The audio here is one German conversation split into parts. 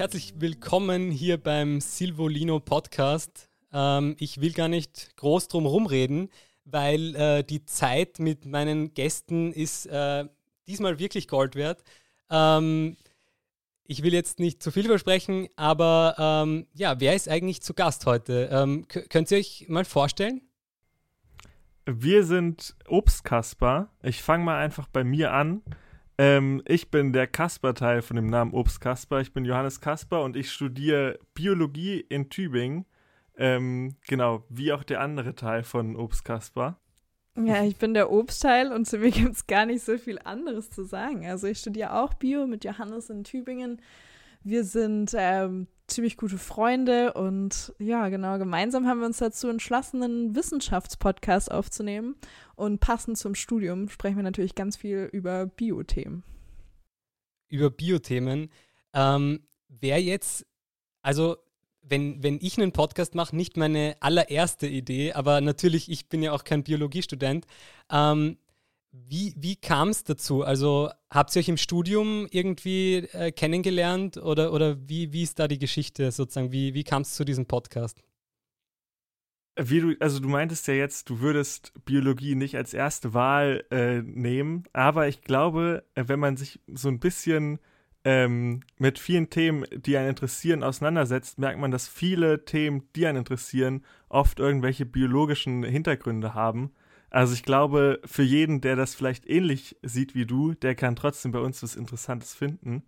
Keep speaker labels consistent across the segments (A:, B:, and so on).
A: herzlich willkommen hier beim Silvolino Podcast. Ähm, ich will gar nicht groß drum rumreden, weil äh, die Zeit mit meinen Gästen ist äh, diesmal wirklich Gold wert. Ähm, ich will jetzt nicht zu viel versprechen, aber ähm, ja, wer ist eigentlich zu Gast heute? Ähm, könnt ihr euch mal vorstellen?
B: Wir sind Obstkasper. Ich fange mal einfach bei mir an. Ähm, ich bin der Kasper-Teil von dem Namen Obstkasper. Ich bin Johannes Kasper und ich studiere Biologie in Tübingen. Ähm, genau, wie auch der andere Teil von Obstkasper.
C: Ja, ich bin der Obstteil und zu mir gibt es gar nicht so viel anderes zu sagen. Also ich studiere auch Bio mit Johannes in Tübingen. Wir sind ähm, ziemlich gute Freunde und ja, genau, gemeinsam haben wir uns dazu entschlossen, einen Wissenschaftspodcast aufzunehmen. Und passend zum Studium sprechen wir natürlich ganz viel über Biothemen.
A: Über Biothemen. Ähm, Wer jetzt, also wenn, wenn ich einen Podcast mache, nicht meine allererste Idee, aber natürlich, ich bin ja auch kein Biologiestudent. Ähm, wie wie kam es dazu? Also habt ihr euch im Studium irgendwie äh, kennengelernt oder, oder wie, wie ist da die Geschichte sozusagen? Wie, wie kam es zu diesem Podcast?
B: Wie du, also du meintest ja jetzt, du würdest Biologie nicht als erste Wahl äh, nehmen, aber ich glaube, äh, wenn man sich so ein bisschen ähm, mit vielen Themen, die einen interessieren, auseinandersetzt, merkt man, dass viele Themen, die einen interessieren, oft irgendwelche biologischen Hintergründe haben. Also ich glaube, für jeden, der das vielleicht ähnlich sieht wie du, der kann trotzdem bei uns was Interessantes finden.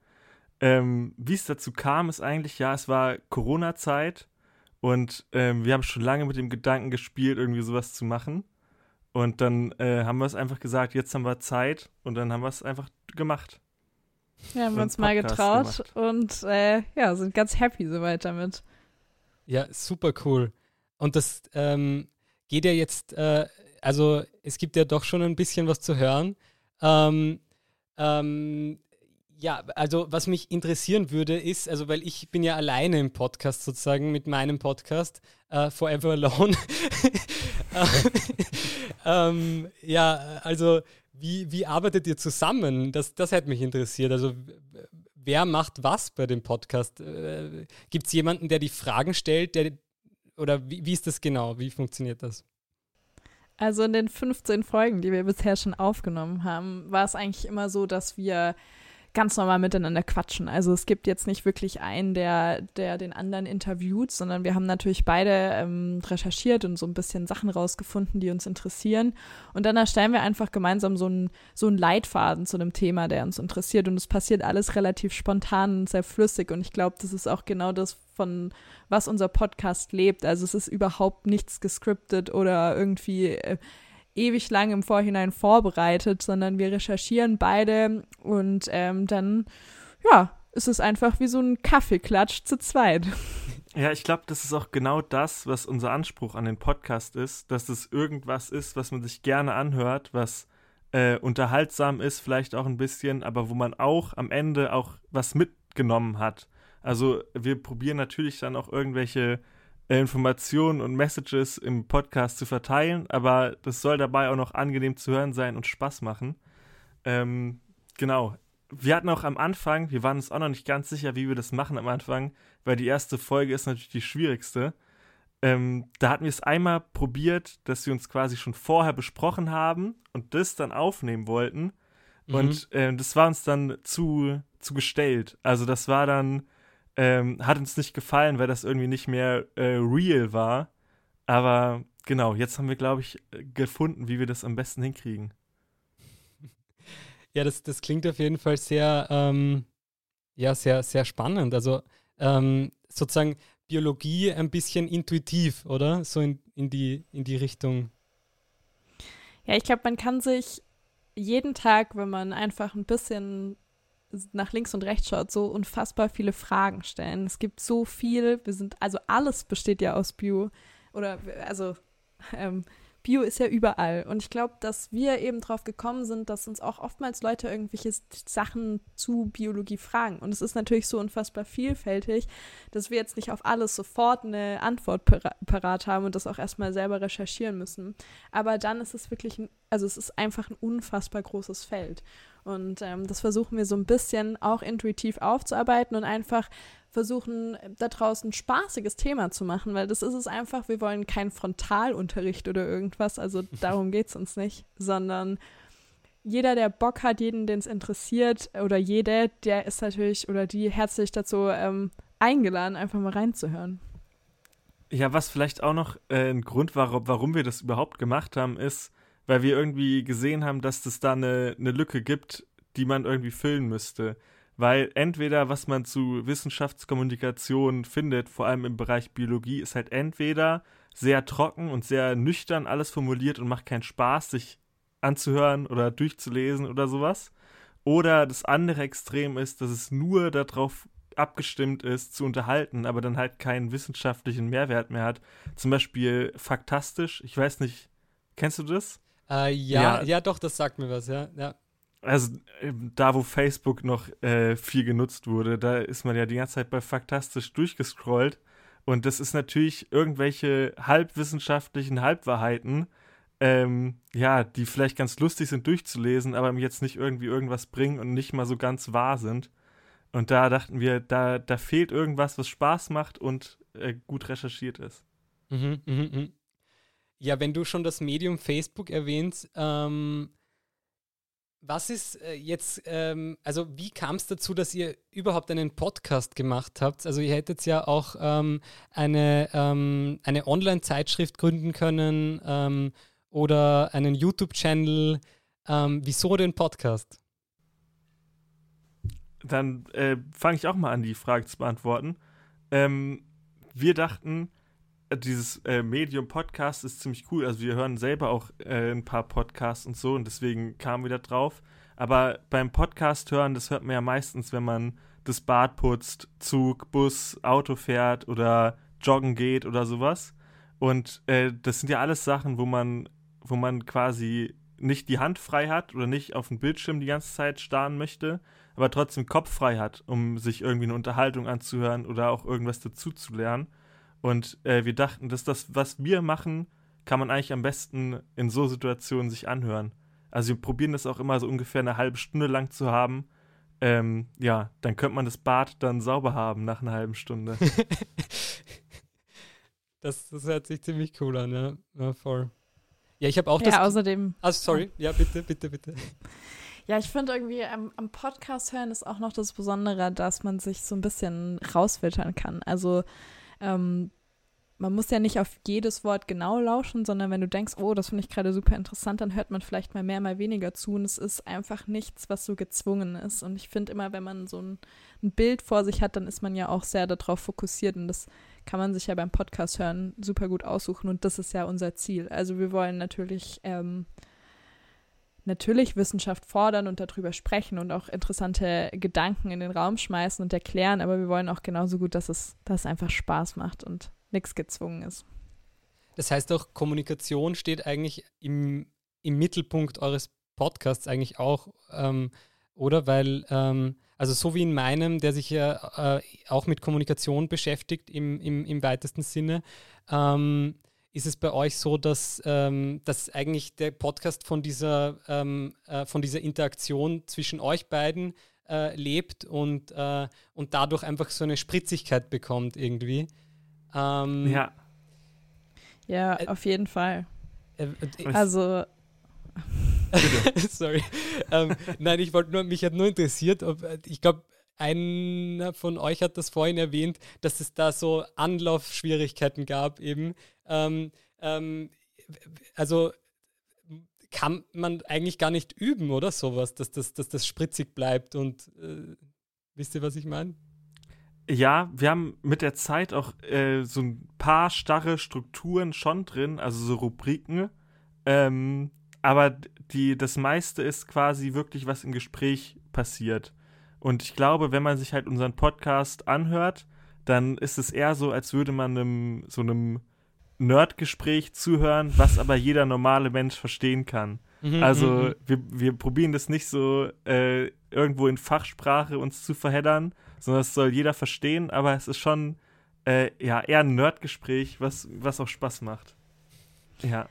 B: Ähm, wie es dazu kam, ist eigentlich, ja, es war Corona-Zeit und ähm, wir haben schon lange mit dem Gedanken gespielt, irgendwie sowas zu machen. Und dann äh, haben wir es einfach gesagt, jetzt haben wir Zeit und dann haben wir es einfach gemacht.
C: Ja, haben wir uns mal getraut gemacht. und äh, ja, sind ganz happy soweit damit.
A: Ja, super cool. Und das ähm, geht ja jetzt, äh, also es gibt ja doch schon ein bisschen was zu hören. Ähm, ähm, ja, also was mich interessieren würde, ist, also weil ich bin ja alleine im Podcast sozusagen mit meinem Podcast uh, Forever Alone. ähm, ja, also wie, wie arbeitet ihr zusammen? Das, das hätte mich interessiert. Also wer macht was bei dem Podcast? Äh, Gibt es jemanden, der die Fragen stellt? Der, oder wie, wie ist das genau? Wie funktioniert das?
C: Also in den 15 Folgen, die wir bisher schon aufgenommen haben, war es eigentlich immer so, dass wir ganz normal miteinander quatschen. Also es gibt jetzt nicht wirklich einen, der, der den anderen interviewt, sondern wir haben natürlich beide ähm, recherchiert und so ein bisschen Sachen rausgefunden, die uns interessieren. Und dann erstellen wir einfach gemeinsam so einen so einen Leitfaden zu einem Thema, der uns interessiert. Und es passiert alles relativ spontan und sehr flüssig. Und ich glaube, das ist auch genau das, von was unser Podcast lebt. Also es ist überhaupt nichts gescriptet oder irgendwie äh, ewig lang im Vorhinein vorbereitet, sondern wir recherchieren beide und ähm, dann, ja, ist es einfach wie so ein Kaffeeklatsch zu zweit.
B: Ja, ich glaube, das ist auch genau das, was unser Anspruch an den Podcast ist, dass es irgendwas ist, was man sich gerne anhört, was äh, unterhaltsam ist, vielleicht auch ein bisschen, aber wo man auch am Ende auch was mitgenommen hat. Also wir probieren natürlich dann auch irgendwelche Informationen und Messages im Podcast zu verteilen, aber das soll dabei auch noch angenehm zu hören sein und Spaß machen. Ähm, genau. Wir hatten auch am Anfang, wir waren uns auch noch nicht ganz sicher, wie wir das machen am Anfang, weil die erste Folge ist natürlich die schwierigste. Ähm, da hatten wir es einmal probiert, dass wir uns quasi schon vorher besprochen haben und das dann aufnehmen wollten. Mhm. Und äh, das war uns dann zu, zu gestellt. Also das war dann, ähm, hat uns nicht gefallen, weil das irgendwie nicht mehr äh, real war. Aber genau, jetzt haben wir, glaube ich, gefunden, wie wir das am besten hinkriegen.
A: Ja, das, das klingt auf jeden Fall sehr, ähm, ja, sehr, sehr spannend. Also ähm, sozusagen Biologie ein bisschen intuitiv, oder? So in, in, die, in die Richtung.
C: Ja, ich glaube, man kann sich jeden Tag, wenn man einfach ein bisschen nach links und rechts schaut, so unfassbar viele Fragen stellen. Es gibt so viel, wir sind, also alles besteht ja aus Bio. Oder also ähm, Bio ist ja überall. Und ich glaube, dass wir eben drauf gekommen sind, dass uns auch oftmals Leute irgendwelche Sachen zu Biologie fragen. Und es ist natürlich so unfassbar vielfältig, dass wir jetzt nicht auf alles sofort eine Antwort parat haben und das auch erstmal selber recherchieren müssen. Aber dann ist es wirklich, ein, also es ist einfach ein unfassbar großes Feld. Und ähm, das versuchen wir so ein bisschen auch intuitiv aufzuarbeiten und einfach versuchen, da draußen ein spaßiges Thema zu machen, weil das ist es einfach, wir wollen keinen Frontalunterricht oder irgendwas, also darum geht es uns nicht, sondern jeder, der Bock hat, jeden, den es interessiert oder jede, der ist natürlich oder die herzlich dazu ähm, eingeladen, einfach mal reinzuhören.
B: Ja, was vielleicht auch noch äh, ein Grund war, warum wir das überhaupt gemacht haben, ist, weil wir irgendwie gesehen haben, dass es da eine, eine Lücke gibt, die man irgendwie füllen müsste. Weil entweder, was man zu Wissenschaftskommunikation findet, vor allem im Bereich Biologie, ist halt entweder sehr trocken und sehr nüchtern alles formuliert und macht keinen Spaß, sich anzuhören oder durchzulesen oder sowas. Oder das andere Extrem ist, dass es nur darauf abgestimmt ist, zu unterhalten, aber dann halt keinen wissenschaftlichen Mehrwert mehr hat. Zum Beispiel faktastisch, ich weiß nicht, kennst du das?
A: Äh, ja, ja, ja, doch, das sagt mir was, ja. ja.
B: Also ähm, da, wo Facebook noch äh, viel genutzt wurde, da ist man ja die ganze Zeit bei faktastisch durchgescrollt. Und das ist natürlich irgendwelche halbwissenschaftlichen Halbwahrheiten, ähm, ja, die vielleicht ganz lustig sind durchzulesen, aber jetzt nicht irgendwie irgendwas bringen und nicht mal so ganz wahr sind. Und da dachten wir, da, da fehlt irgendwas, was Spaß macht und äh, gut recherchiert ist.
A: Mhm, mh, mh. Ja, wenn du schon das Medium Facebook erwähnst, ähm, was ist äh, jetzt, ähm, also wie kam es dazu, dass ihr überhaupt einen Podcast gemacht habt? Also ihr hättet ja auch ähm, eine, ähm, eine Online-Zeitschrift gründen können ähm, oder einen YouTube-Channel. Ähm, wieso den Podcast?
B: dann äh, fange ich auch mal an, die Frage zu beantworten. Ähm, wir dachten, dieses äh, Medium Podcast ist ziemlich cool. Also wir hören selber auch äh, ein paar Podcasts und so und deswegen kamen wir da drauf. Aber beim Podcast hören, das hört man ja meistens, wenn man das Bad putzt, Zug, Bus, Auto fährt oder joggen geht oder sowas. Und äh, das sind ja alles Sachen, wo man, wo man quasi nicht die Hand frei hat oder nicht auf den Bildschirm die ganze Zeit starren möchte, aber trotzdem Kopf frei hat, um sich irgendwie eine Unterhaltung anzuhören oder auch irgendwas dazu zu lernen. Und äh, wir dachten, dass das, was wir machen, kann man eigentlich am besten in so Situationen sich anhören. Also wir probieren das auch immer so ungefähr eine halbe Stunde lang zu haben. Ähm, ja, dann könnte man das Bad dann sauber haben nach einer halben Stunde.
A: das, das hört sich ziemlich cool an, ja. ja voll. Ja, ich habe auch ja, das.
C: Ja, außerdem.
A: Also, sorry. Ja, bitte, bitte, bitte.
C: Ja, ich finde irgendwie am, am, Podcast hören ist auch noch das Besondere, dass man sich so ein bisschen rausfiltern kann. Also, ähm, man muss ja nicht auf jedes Wort genau lauschen, sondern wenn du denkst, oh, das finde ich gerade super interessant, dann hört man vielleicht mal mehr, mal weniger zu. Und es ist einfach nichts, was so gezwungen ist. Und ich finde immer, wenn man so ein, ein Bild vor sich hat, dann ist man ja auch sehr darauf fokussiert. Und das kann man sich ja beim Podcast hören super gut aussuchen und das ist ja unser Ziel. Also wir wollen natürlich ähm, natürlich Wissenschaft fordern und darüber sprechen und auch interessante Gedanken in den Raum schmeißen und erklären, aber wir wollen auch genauso gut, dass es, dass es einfach Spaß macht und nichts gezwungen ist.
A: Das heißt auch, Kommunikation steht eigentlich im, im Mittelpunkt eures Podcasts eigentlich auch, ähm, oder? Weil ähm, also so wie in meinem, der sich ja äh, auch mit Kommunikation beschäftigt im, im, im weitesten Sinne, ähm, ist es bei euch so, dass, ähm, dass eigentlich der Podcast von dieser, ähm, äh, von dieser Interaktion zwischen euch beiden äh, lebt und, äh, und dadurch einfach so eine Spritzigkeit bekommt irgendwie?
B: Ähm, ja.
C: Ja, äh, auf jeden Fall. Äh, also
A: Sorry. ähm, nein, ich wollte nur, mich hat nur interessiert, ob, ich glaube, einer von euch hat das vorhin erwähnt, dass es da so Anlaufschwierigkeiten gab eben. Ähm, ähm, also kann man eigentlich gar nicht üben, oder sowas, dass das, dass das spritzig bleibt und äh, wisst ihr, was ich meine?
B: Ja, wir haben mit der Zeit auch äh, so ein paar starre Strukturen schon drin, also so Rubriken. Ähm, aber die, das meiste ist quasi wirklich, was im Gespräch passiert. Und ich glaube, wenn man sich halt unseren Podcast anhört, dann ist es eher so, als würde man einem, so einem Nerdgespräch zuhören, was aber jeder normale Mensch verstehen kann. Mhm, also mhm, mhm. wir, wir probieren das nicht so äh, irgendwo in Fachsprache uns zu verheddern, sondern das soll jeder verstehen, aber es ist schon äh, ja, eher ein Nerdgespräch, was, was auch Spaß macht. Ja.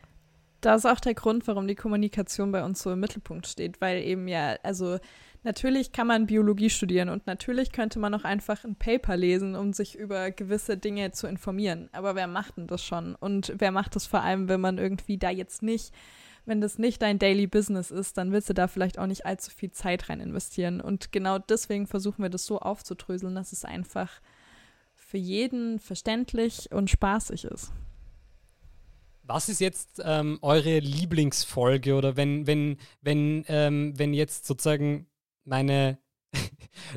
C: Das ist auch der Grund, warum die Kommunikation bei uns so im Mittelpunkt steht, weil eben ja, also Natürlich kann man Biologie studieren und natürlich könnte man auch einfach ein Paper lesen, um sich über gewisse Dinge zu informieren. Aber wer macht denn das schon? Und wer macht das vor allem, wenn man irgendwie da jetzt nicht, wenn das nicht dein Daily Business ist, dann willst du da vielleicht auch nicht allzu viel Zeit rein investieren. Und genau deswegen versuchen wir das so aufzudröseln, dass es einfach für jeden verständlich und spaßig ist.
A: Was ist jetzt ähm, eure Lieblingsfolge oder wenn, wenn, wenn, ähm, wenn jetzt sozusagen meine,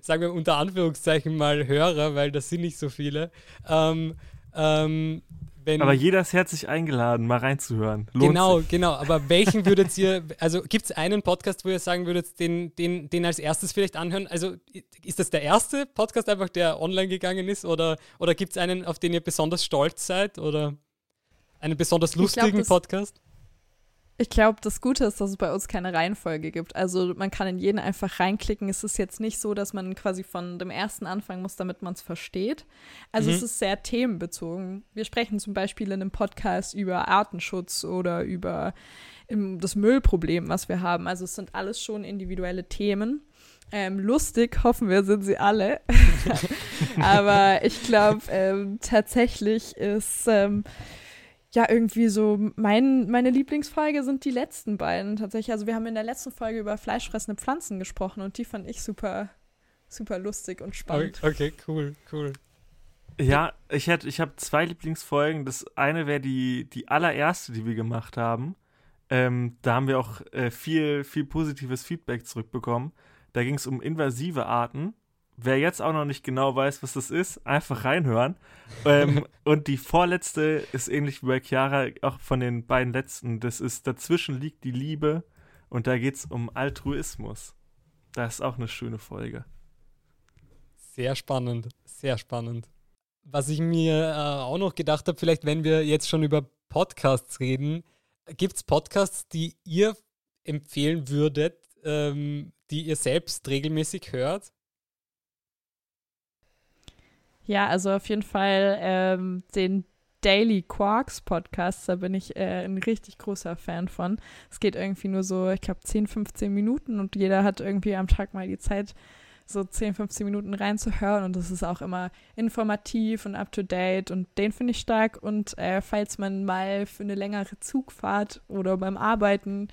A: sagen wir unter Anführungszeichen mal Hörer, weil das sind nicht so viele, ähm, ähm, wenn,
B: aber jeder ist herzlich eingeladen, mal reinzuhören.
A: Lohnt genau, sich. genau. Aber welchen würdet ihr, also gibt es einen Podcast, wo ihr sagen würdet, den, den, den als erstes vielleicht anhören? Also ist das der erste Podcast einfach, der online gegangen ist? Oder, oder gibt es einen, auf den ihr besonders stolz seid? Oder einen besonders lustigen glaub, Podcast?
C: Ich glaube, das Gute ist, dass es bei uns keine Reihenfolge gibt. Also man kann in jeden einfach reinklicken. Es ist jetzt nicht so, dass man quasi von dem ersten anfangen muss, damit man es versteht. Also mhm. es ist sehr themenbezogen. Wir sprechen zum Beispiel in einem Podcast über Artenschutz oder über das Müllproblem, was wir haben. Also es sind alles schon individuelle Themen. Ähm, lustig, hoffen wir, sind sie alle. Aber ich glaube, ähm, tatsächlich ist ähm, ja, irgendwie so, mein, meine Lieblingsfolge sind die letzten beiden tatsächlich. Also wir haben in der letzten Folge über fleischfressende Pflanzen gesprochen und die fand ich super, super lustig und spannend.
A: Okay, cool, cool.
B: Ja, ich hätte, ich habe zwei Lieblingsfolgen. Das eine wäre die, die allererste, die wir gemacht haben. Ähm, da haben wir auch äh, viel, viel positives Feedback zurückbekommen. Da ging es um invasive Arten wer jetzt auch noch nicht genau weiß, was das ist, einfach reinhören. ähm, und die vorletzte ist ähnlich wie bei Chiara, auch von den beiden letzten. Das ist Dazwischen liegt die Liebe und da geht es um Altruismus. Das ist auch eine schöne Folge.
A: Sehr spannend, sehr spannend. Was ich mir äh, auch noch gedacht habe, vielleicht wenn wir jetzt schon über Podcasts reden, gibt es Podcasts, die ihr empfehlen würdet, ähm, die ihr selbst regelmäßig hört?
C: Ja, also auf jeden Fall ähm, den Daily Quarks Podcast, da bin ich äh, ein richtig großer Fan von. Es geht irgendwie nur so, ich glaube, 10, 15 Minuten und jeder hat irgendwie am Tag mal die Zeit, so 10, 15 Minuten reinzuhören und das ist auch immer informativ und up to date und den finde ich stark. Und äh, falls man mal für eine längere Zugfahrt oder beim Arbeiten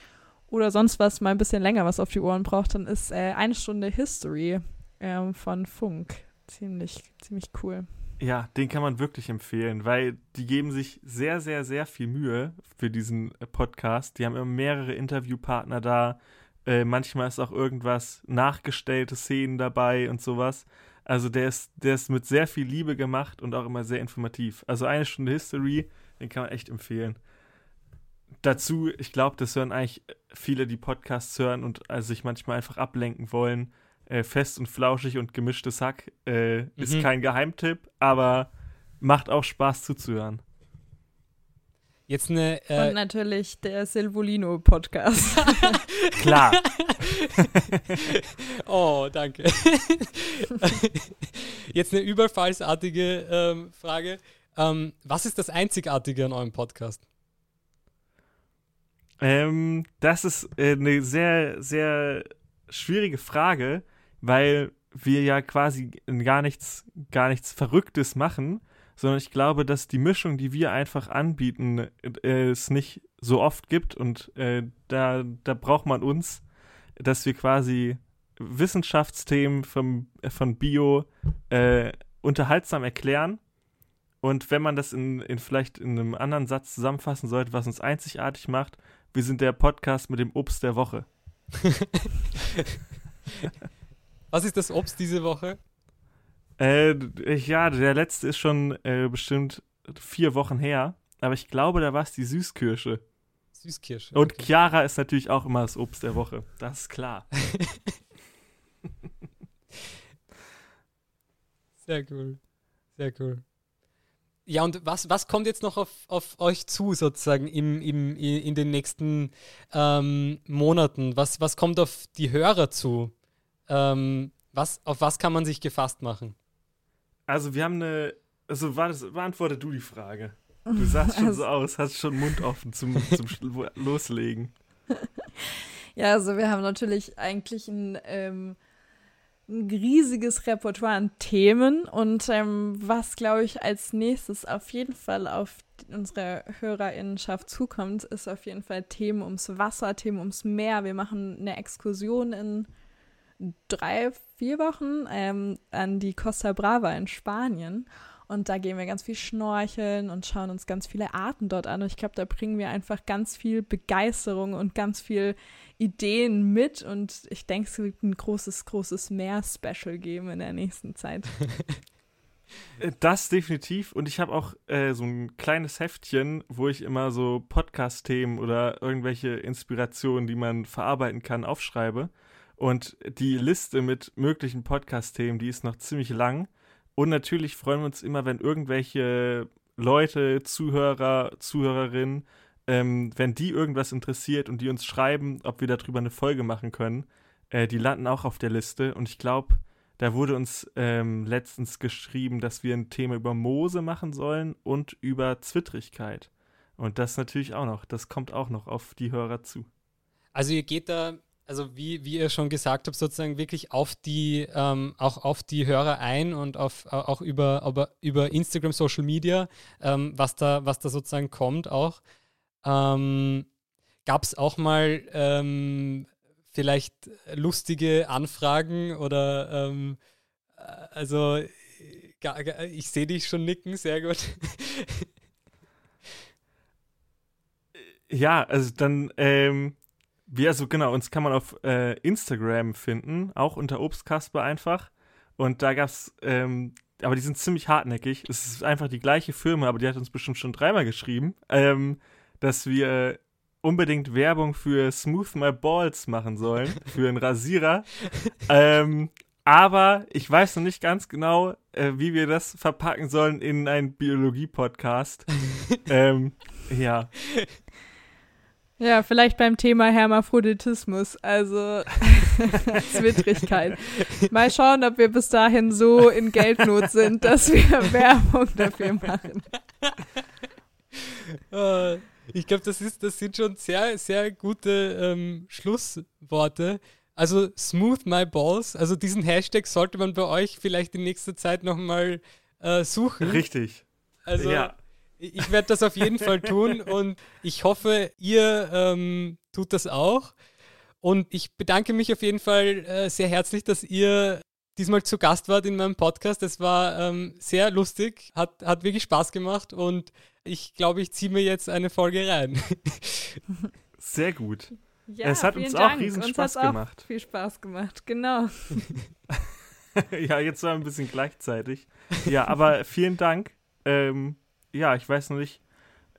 C: oder sonst was mal ein bisschen länger was auf die Ohren braucht, dann ist äh, eine Stunde History äh, von Funk ziemlich, ziemlich cool.
B: Ja, den kann man wirklich empfehlen, weil die geben sich sehr, sehr, sehr viel Mühe für diesen äh, Podcast. Die haben immer mehrere Interviewpartner da. Äh, manchmal ist auch irgendwas nachgestellte Szenen dabei und sowas. Also der ist, der ist mit sehr viel Liebe gemacht und auch immer sehr informativ. Also eine Stunde History, den kann man echt empfehlen. Dazu, ich glaube, das hören eigentlich viele, die Podcasts hören und also sich manchmal einfach ablenken wollen äh, fest und flauschig und gemischtes Hack äh, mhm. ist kein Geheimtipp, aber macht auch Spaß zuzuhören.
A: Jetzt eine.
C: Äh und natürlich der Silvolino-Podcast.
B: Klar.
A: oh, danke. Jetzt eine überfallsartige ähm, Frage. Ähm, was ist das Einzigartige an eurem Podcast?
B: Ähm, das ist äh, eine sehr, sehr schwierige Frage, weil wir ja quasi gar nichts, gar nichts Verrücktes machen, sondern ich glaube, dass die Mischung, die wir einfach anbieten, äh, es nicht so oft gibt und äh, da, da braucht man uns, dass wir quasi Wissenschaftsthemen vom, von Bio äh, unterhaltsam erklären. Und wenn man das in, in vielleicht in einem anderen Satz zusammenfassen sollte, was uns einzigartig macht, wir sind der Podcast mit dem Obst der Woche.
A: Was ist das Obst diese Woche?
B: Äh, ja, der letzte ist schon äh, bestimmt vier Wochen her. Aber ich glaube, da war es die Süßkirsche.
A: Süßkirsche.
B: Und okay. Chiara ist natürlich auch immer das Obst der Woche. Das ist klar.
A: Sehr cool. Sehr cool. Ja, und was, was kommt jetzt noch auf, auf euch zu, sozusagen, im, im, in den nächsten ähm, Monaten? Was, was kommt auf die Hörer zu? Ähm, was, auf was kann man sich gefasst machen?
B: Also wir haben eine, also war das, beantworte du die Frage. Du sahst schon so aus, hast schon Mund offen zum, zum Loslegen.
C: Ja, also wir haben natürlich eigentlich ein, ähm, ein riesiges Repertoire an Themen und ähm, was, glaube ich, als nächstes auf jeden Fall auf unsere Hörerinnenschaft zukommt, ist auf jeden Fall Themen ums Wasser, Themen ums Meer. Wir machen eine Exkursion in drei, vier Wochen ähm, an die Costa Brava in Spanien. Und da gehen wir ganz viel schnorcheln und schauen uns ganz viele Arten dort an. Und ich glaube, da bringen wir einfach ganz viel Begeisterung und ganz viel Ideen mit. Und ich denke, es wird ein großes, großes Meer-Special geben in der nächsten Zeit.
B: Das definitiv. Und ich habe auch äh, so ein kleines Heftchen, wo ich immer so Podcast-Themen oder irgendwelche Inspirationen, die man verarbeiten kann, aufschreibe. Und die Liste mit möglichen Podcast-Themen, die ist noch ziemlich lang. Und natürlich freuen wir uns immer, wenn irgendwelche Leute, Zuhörer, Zuhörerinnen, ähm, wenn die irgendwas interessiert und die uns schreiben, ob wir darüber eine Folge machen können, äh, die landen auch auf der Liste. Und ich glaube, da wurde uns ähm, letztens geschrieben, dass wir ein Thema über Moose machen sollen und über Zwittrigkeit. Und das natürlich auch noch, das kommt auch noch auf die Hörer zu.
A: Also ihr geht da also wie, wie ihr schon gesagt habt, sozusagen wirklich auf die, ähm, auch auf die Hörer ein und auf, auch über, über, über Instagram, Social Media, ähm, was, da, was da sozusagen kommt auch. Ähm, Gab es auch mal ähm, vielleicht lustige Anfragen oder ähm, äh, also ich sehe dich schon nicken, sehr gut.
B: Ja, also dann wie, also genau, uns kann man auf äh, Instagram finden, auch unter Obstkasper einfach. Und da gab's, ähm, aber die sind ziemlich hartnäckig. Es ist einfach die gleiche Firma, aber die hat uns bestimmt schon dreimal geschrieben, ähm, dass wir unbedingt Werbung für Smooth My Balls machen sollen, für einen Rasierer. ähm, aber ich weiß noch nicht ganz genau, äh, wie wir das verpacken sollen in einen Biologie-Podcast. ähm, ja.
C: Ja, vielleicht beim Thema Hermaphroditismus, also Zwittrigkeit. Mal schauen, ob wir bis dahin so in Geldnot sind, dass wir Werbung dafür machen.
A: Uh, ich glaube, das, das sind schon sehr, sehr gute ähm, Schlussworte. Also Smooth My Balls, also diesen Hashtag sollte man bei euch vielleicht in nächster Zeit nochmal äh, suchen.
B: Richtig.
A: Also ja ich werde das auf jeden Fall tun und ich hoffe, ihr ähm, tut das auch. Und ich bedanke mich auf jeden Fall äh, sehr herzlich, dass ihr diesmal zu Gast wart in meinem Podcast. Es war ähm, sehr lustig, hat, hat wirklich Spaß gemacht und ich glaube, ich ziehe mir jetzt eine Folge rein.
B: Sehr gut.
C: Ja,
B: es hat uns Dank. auch riesen uns Spaß gemacht.
C: viel Spaß gemacht, genau.
B: ja, jetzt war ein bisschen gleichzeitig. Ja, aber vielen Dank. Ähm, ja, ich weiß noch nicht,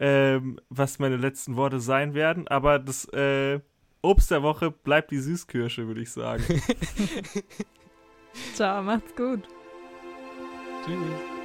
B: ähm, was meine letzten Worte sein werden, aber das äh, Obst der Woche bleibt die Süßkirsche, würde ich sagen.
C: Ciao, macht's gut.
A: Tschüss.